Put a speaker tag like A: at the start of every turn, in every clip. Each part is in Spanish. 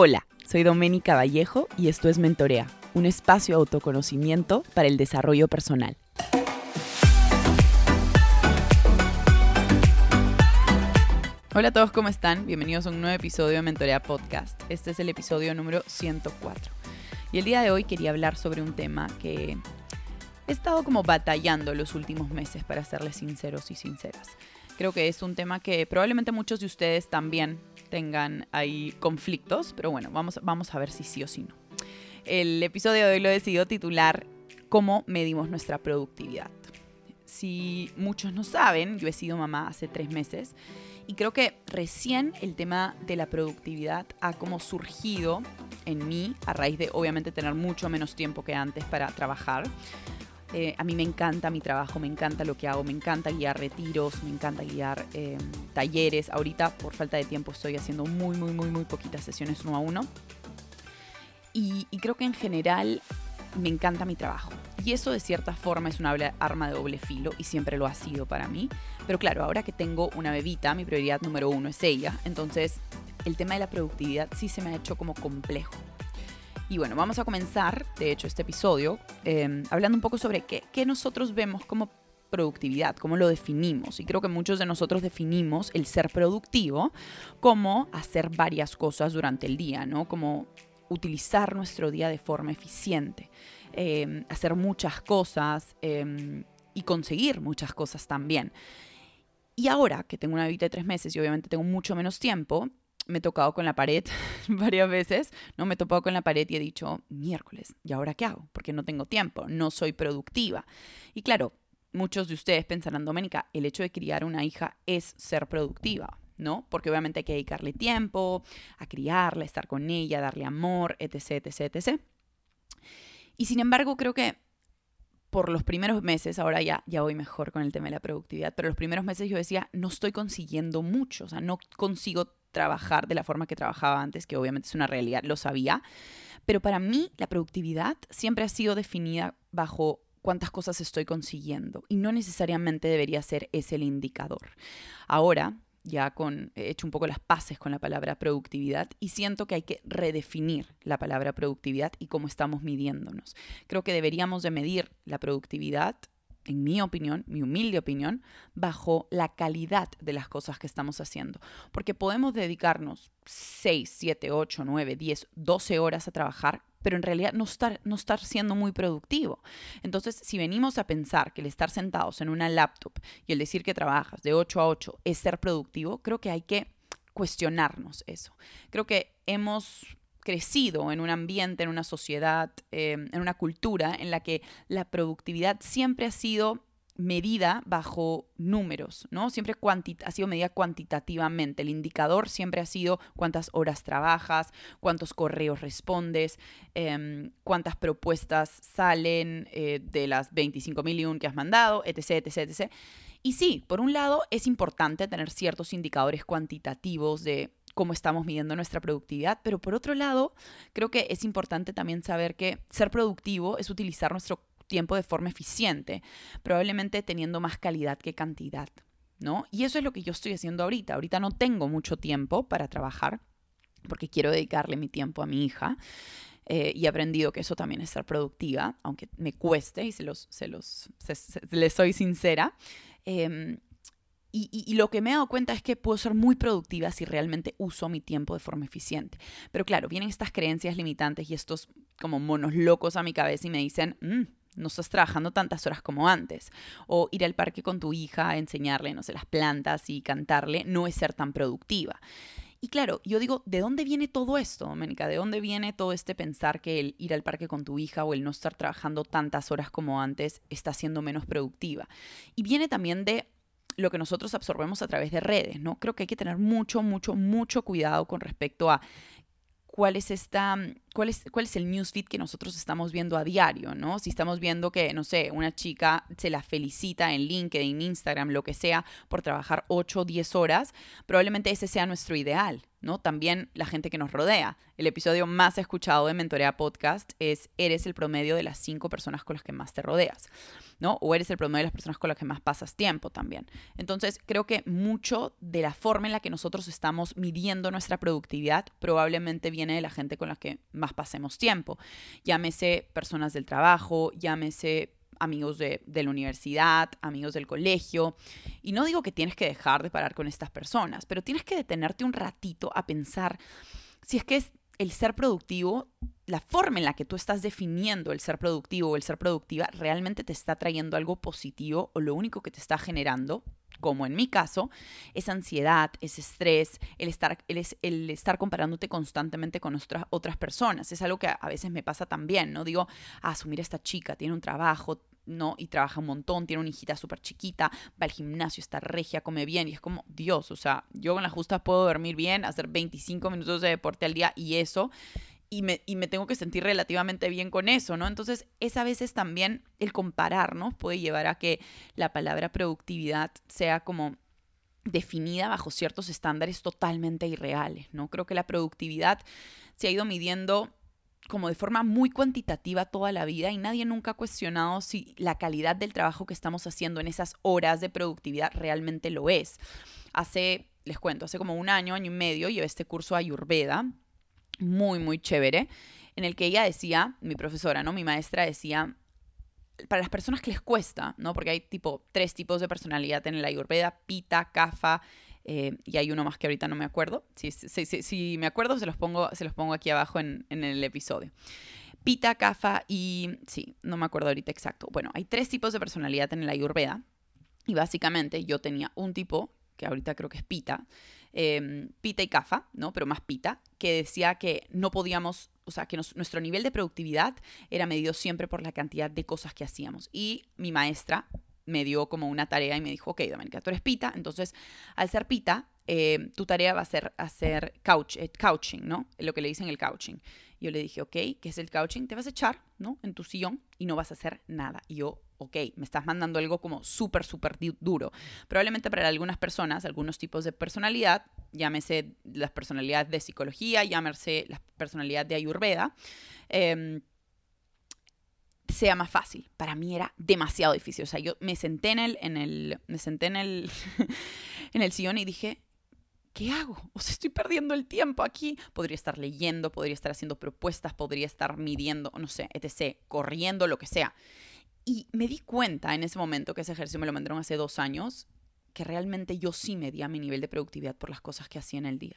A: Hola, soy Doménica Vallejo y esto es Mentorea, un espacio de autoconocimiento para el desarrollo personal. Hola a todos, ¿cómo están? Bienvenidos a un nuevo episodio de Mentorea Podcast. Este es el episodio número 104. Y el día de hoy quería hablar sobre un tema que he estado como batallando los últimos meses, para serles sinceros y sinceras. Creo que es un tema que probablemente muchos de ustedes también tengan ahí conflictos, pero bueno, vamos, vamos a ver si sí o si no. El episodio de hoy lo he decidido titular ¿Cómo medimos nuestra productividad? Si muchos no saben, yo he sido mamá hace tres meses y creo que recién el tema de la productividad ha como surgido en mí a raíz de obviamente tener mucho menos tiempo que antes para trabajar. Eh, a mí me encanta mi trabajo, me encanta lo que hago, me encanta guiar retiros, me encanta guiar em, talleres. Ahorita, por falta de tiempo, estoy haciendo muy, muy, muy, muy poquitas sesiones uno a uno. Y, creo que en general me encanta mi trabajo. Y eso de cierta forma es una arma de doble filo y siempre lo ha sido para mí. Pero claro, ahora que tengo una bebita, mi prioridad número uno es ella. Entonces, el tema de la productividad sí se me ha hecho como complejo. Y bueno, vamos a comenzar, de hecho, este episodio em, hablando un poco sobre qué, qué nosotros vemos como productividad, cómo lo definimos. Y creo que muchos de nosotros definimos el ser productivo como hacer varias cosas durante el día, ¿no? Como utilizar nuestro día de forma eficiente, em, hacer muchas cosas em, y conseguir muchas cosas también. Y ahora que tengo una vida de tres meses y obviamente tengo mucho menos tiempo, me he tocado con la pared varias veces, ¿no? Me he topado con la pared y he dicho, miércoles, ¿y ahora qué hago? Porque no tengo tiempo, no soy productiva. Y claro, muchos de ustedes pensarán, Doménica, el hecho de criar una hija es ser productiva, ¿no? Porque obviamente hay que dedicarle tiempo a criarla, estar con ella, darle amor, etc., etc., etc. Y sin embargo, creo que por los primeros meses, ahora ya, ya voy mejor con el tema de la productividad, pero los primeros meses yo decía, no estoy consiguiendo mucho, o sea, no consigo trabajar de la forma que trabajaba antes, que obviamente es una realidad, lo sabía. Pero para mí la productividad siempre ha sido definida bajo cuántas cosas estoy consiguiendo y no necesariamente debería ser ese el indicador. Ahora, ya con, he hecho un poco las paces con la palabra productividad y siento que hay que redefinir la palabra productividad y cómo estamos midiéndonos. Creo que deberíamos de medir la productividad en mi opinión, mi humilde opinión, bajo la calidad de las cosas que estamos haciendo. Porque podemos dedicarnos 6, 7, 8, 9, 10, 12 horas a trabajar, pero en realidad no estar, no estar siendo muy productivo. Entonces, si venimos a pensar que el estar sentados en una laptop y el decir que trabajas de 8 a 8 es ser productivo, creo que hay que cuestionarnos eso. Creo que hemos crecido en un ambiente, en una sociedad, em, en una cultura en la que la productividad siempre ha sido medida bajo números, ¿no? Siempre ha sido medida cuantitativamente. El indicador siempre ha sido cuántas horas trabajas, cuántos correos respondes, em, cuántas propuestas salen eh, de las 25.000 que has mandado, etc, etc, etc. Y sí, por un lado es importante tener ciertos indicadores cuantitativos de cómo estamos midiendo nuestra productividad, pero por otro lado, creo que es importante también saber que ser productivo es utilizar nuestro tiempo de forma eficiente, probablemente teniendo más calidad que cantidad, ¿no? Y eso es lo que yo estoy haciendo ahorita. Ahorita no tengo mucho tiempo para trabajar porque quiero dedicarle mi tiempo a mi hija. Eh, y he aprendido que eso también es ser productiva, aunque me cueste y se los, se los, les soy sincera. Em, y, lo que me he dado cuenta es que puedo ser muy productiva si realmente uso mi tiempo de forma eficiente. Pero claro, vienen estas creencias limitantes y estos como monos locos a mi cabeza y me dicen, mm, no estás trabajando tantas horas como antes. O ir al parque con tu hija enseñarle, no sé, las plantas y cantarle, no es ser tan productiva. Y claro, yo digo, ¿de dónde viene todo esto, Doménica? ¿De dónde viene todo este pensar que el ir al parque con tu hija o el no estar trabajando tantas horas como antes está siendo menos productiva? Y viene también de lo que nosotros absorbemos a través de redes, ¿no? Creo que hay que tener mucho, mucho, mucho cuidado con respecto a cuál es esta, cuál es, cuál es el newsfeed que nosotros estamos viendo a diario, ¿no? Si estamos viendo que, no sé, una chica se la felicita en LinkedIn, Instagram, lo que sea, por trabajar 8 o 10 horas, probablemente ese sea nuestro ideal, ¿no? También la gente que nos rodea. El episodio más escuchado de Mentorea Podcast es Eres el promedio de las cinco personas con las que más te rodeas, ¿no? O eres el promedio de las personas con las que más pasas tiempo también. Entonces, creo que mucho de la forma en la que nosotros estamos midiendo nuestra productividad probablemente viene de la gente con la que más pasemos tiempo. Llámese personas del trabajo, llámese amigos de, la universidad, amigos del colegio. Y no digo que tienes que dejar de parar con estas personas, pero tienes que detenerte un ratito a pensar si es que es el ser productivo, la forma en la que tú estás definiendo el ser productivo o el ser productiva realmente te está trayendo algo positivo o lo único que te está generando como en mi caso, es ansiedad, es estrés, el estar, el, estar comparándote constantemente con otras, otras personas. Es algo que a veces me pasa también, ¿no? Digo, ah, asumir esta chica, tiene un trabajo, ¿no? Y trabaja un montón, tiene una hijita súper chiquita, va al gimnasio, está regia, come bien y es como, Dios, o sea, yo con las justas puedo dormir bien, hacer 25 minutos de deporte al día y eso, y me, y me tengo que sentir relativamente bien con eso, ¿no? Entonces, es a veces también el compararnos puede llevar a que la palabra productividad sea como definida bajo ciertos estándares totalmente irreales, ¿no? Creo que la productividad se ha ido midiendo como de forma muy cuantitativa toda la vida y nadie nunca ha cuestionado si la calidad del trabajo que estamos haciendo en esas horas de productividad realmente lo es. Hace, les cuento, hace como un año, año y medio, llevé este curso a Ayurveda, muy, muy chévere, en el que ella decía, mi profesora, ¿no? Mi maestra decía, para las personas que les cuesta, ¿no? Porque hay tipo tres tipos de personalidad en la Ayurveda, Pita, Kapha eh, y hay uno más que ahorita no me acuerdo. Si, si, me acuerdo, se los pongo, se los pongo aquí abajo en, en el episodio. Pita, Kapha y... Sí, no me acuerdo ahorita exacto. Bueno, hay tres tipos de personalidad en la Ayurveda. Y básicamente yo tenía un tipo, que ahorita creo que es Pita, em, Pita y Kapha, ¿no? Pero más Pita, que decía que no podíamos, o sea, que nuestro nivel de productividad era medido siempre por la cantidad de cosas que hacíamos. Y mi maestra, me dio como una tarea y me dijo, ok, Doménica, tú eres pita, entonces al ser pita, eh, tu tarea va a ser hacer couch, eh, couching, ¿no? Lo que le dicen el couching. Yo le dije, ok, ¿qué es el couching? Te vas a echar, ¿no? En tu sillón y no vas a hacer nada. Y yo, ok, me estás mandando algo como súper, súper duro. Probablemente para algunas personas, algunos tipos de personalidad, llámese las personalidades de psicología, llámese la personalidad de Ayurveda, eh, sea más fácil. Para mí era demasiado difícil. O sea, yo me senté en el, en el, me senté en el, en el sillón y dije, ¿qué hago? O sea, estoy perdiendo el tiempo aquí. Podría estar leyendo, podría estar haciendo propuestas, podría estar midiendo, no sé, etc., corriendo, lo que sea. Y me di cuenta en ese momento que ese ejercicio me lo mandaron hace dos años que realmente yo sí medía mi nivel de productividad por las cosas que hacía en el día.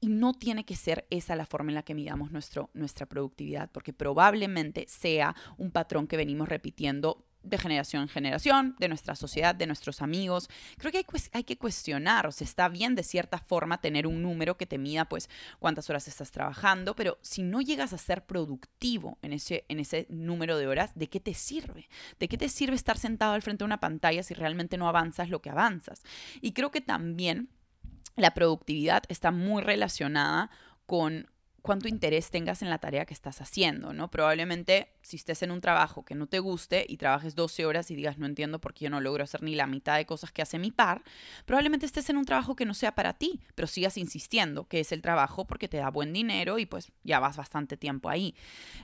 A: Y no tiene que ser esa la forma en la que midamos nuestro, nuestra productividad, porque probablemente sea un patrón que venimos repitiendo de generación en generación, de nuestra sociedad, de nuestros amigos. Creo que hay, que cuestionar, o sea, está bien de cierta forma tener un número que te mida pues cuántas horas estás trabajando, pero si no llegas a ser productivo en ese, en ese número de horas, ¿de qué te sirve? ¿De qué te sirve estar sentado al frente de una pantalla si realmente no avanzas lo que avanzas? Y creo que también la productividad está muy relacionada con cuánto interés tengas en la tarea que estás haciendo, ¿no? Probablemente si estés en un trabajo que no te guste y trabajes 12 horas y digas, no entiendo por qué yo no logro hacer ni la mitad de cosas que hace mi par, probablemente estés en un trabajo que no sea para ti, pero sigas insistiendo que es el trabajo porque te da buen dinero y pues ya vas bastante tiempo ahí.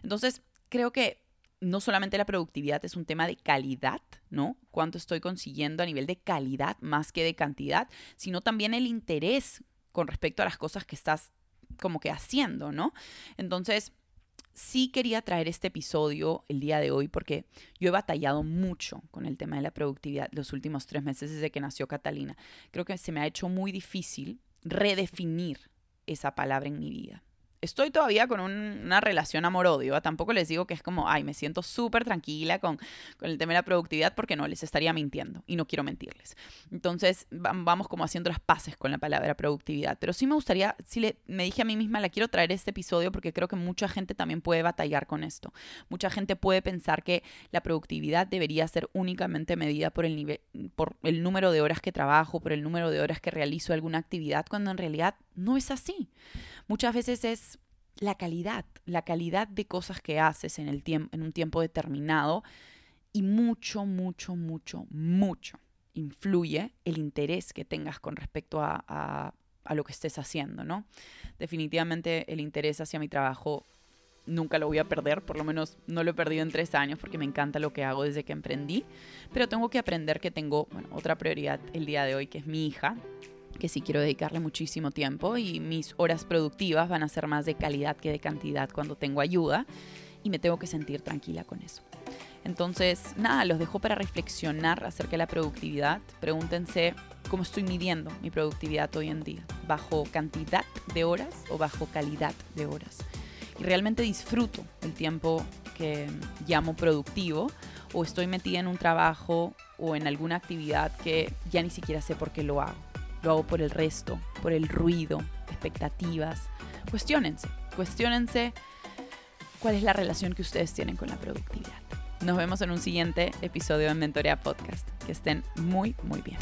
A: Entonces, creo que no solamente la productividad es un tema de calidad, ¿no? Cuánto estoy consiguiendo a nivel de calidad más que de cantidad, sino también el interés con respecto a las cosas que estás como que haciendo, ¿no? Entonces, sí quería traer este episodio el día de hoy porque yo he batallado mucho con el tema de la productividad los últimos tres meses desde que nació Catalina. Creo que se me ha hecho muy difícil redefinir esa palabra en mi vida estoy todavía con una relación amor-odio. Tampoco les digo que es como, ay, me siento súper tranquila con, con, el tema de la productividad porque no, les estaría mintiendo y no quiero mentirles. Entonces, vamos como haciendo las paces con la palabra productividad. Pero sí me gustaría, si le, me dije a mí misma, la quiero traer este episodio porque creo que mucha gente también puede batallar con esto. Mucha gente puede pensar que la productividad debería ser únicamente medida por el, nivel, por el número de horas que trabajo, por el número de horas que realizo alguna actividad, cuando en realidad no es así. Muchas veces es la calidad, la calidad de cosas que haces en, el en un tiempo determinado y mucho, mucho, mucho, mucho influye el interés que tengas con respecto a, a lo que estés haciendo, ¿no? Definitivamente el interés hacia mi trabajo nunca lo voy a perder, por lo menos no lo he perdido en tres años porque me encanta lo que hago desde que emprendí, pero tengo que aprender que tengo otra prioridad el día de hoy, que es mi hija, que sí quiero dedicarle muchísimo tiempo y mis horas productivas van a ser más de calidad que de cantidad cuando tengo ayuda y me tengo que sentir tranquila con eso. Entonces, nada, los dejo para reflexionar acerca de la productividad. Pregúntense cómo estoy midiendo mi productividad hoy en día, bajo cantidad de horas o bajo calidad de horas. Y realmente disfruto el tiempo que llamo productivo o estoy metida en un trabajo o en alguna actividad que ya ni siquiera sé por qué lo hago. Lo hago por el resto, por el ruido, expectativas. Cuestiónense, cuestiónense cuál es la relación que ustedes tienen con la productividad. Nos vemos en un siguiente episodio de Mentorea Podcast. Que estén muy, muy bien.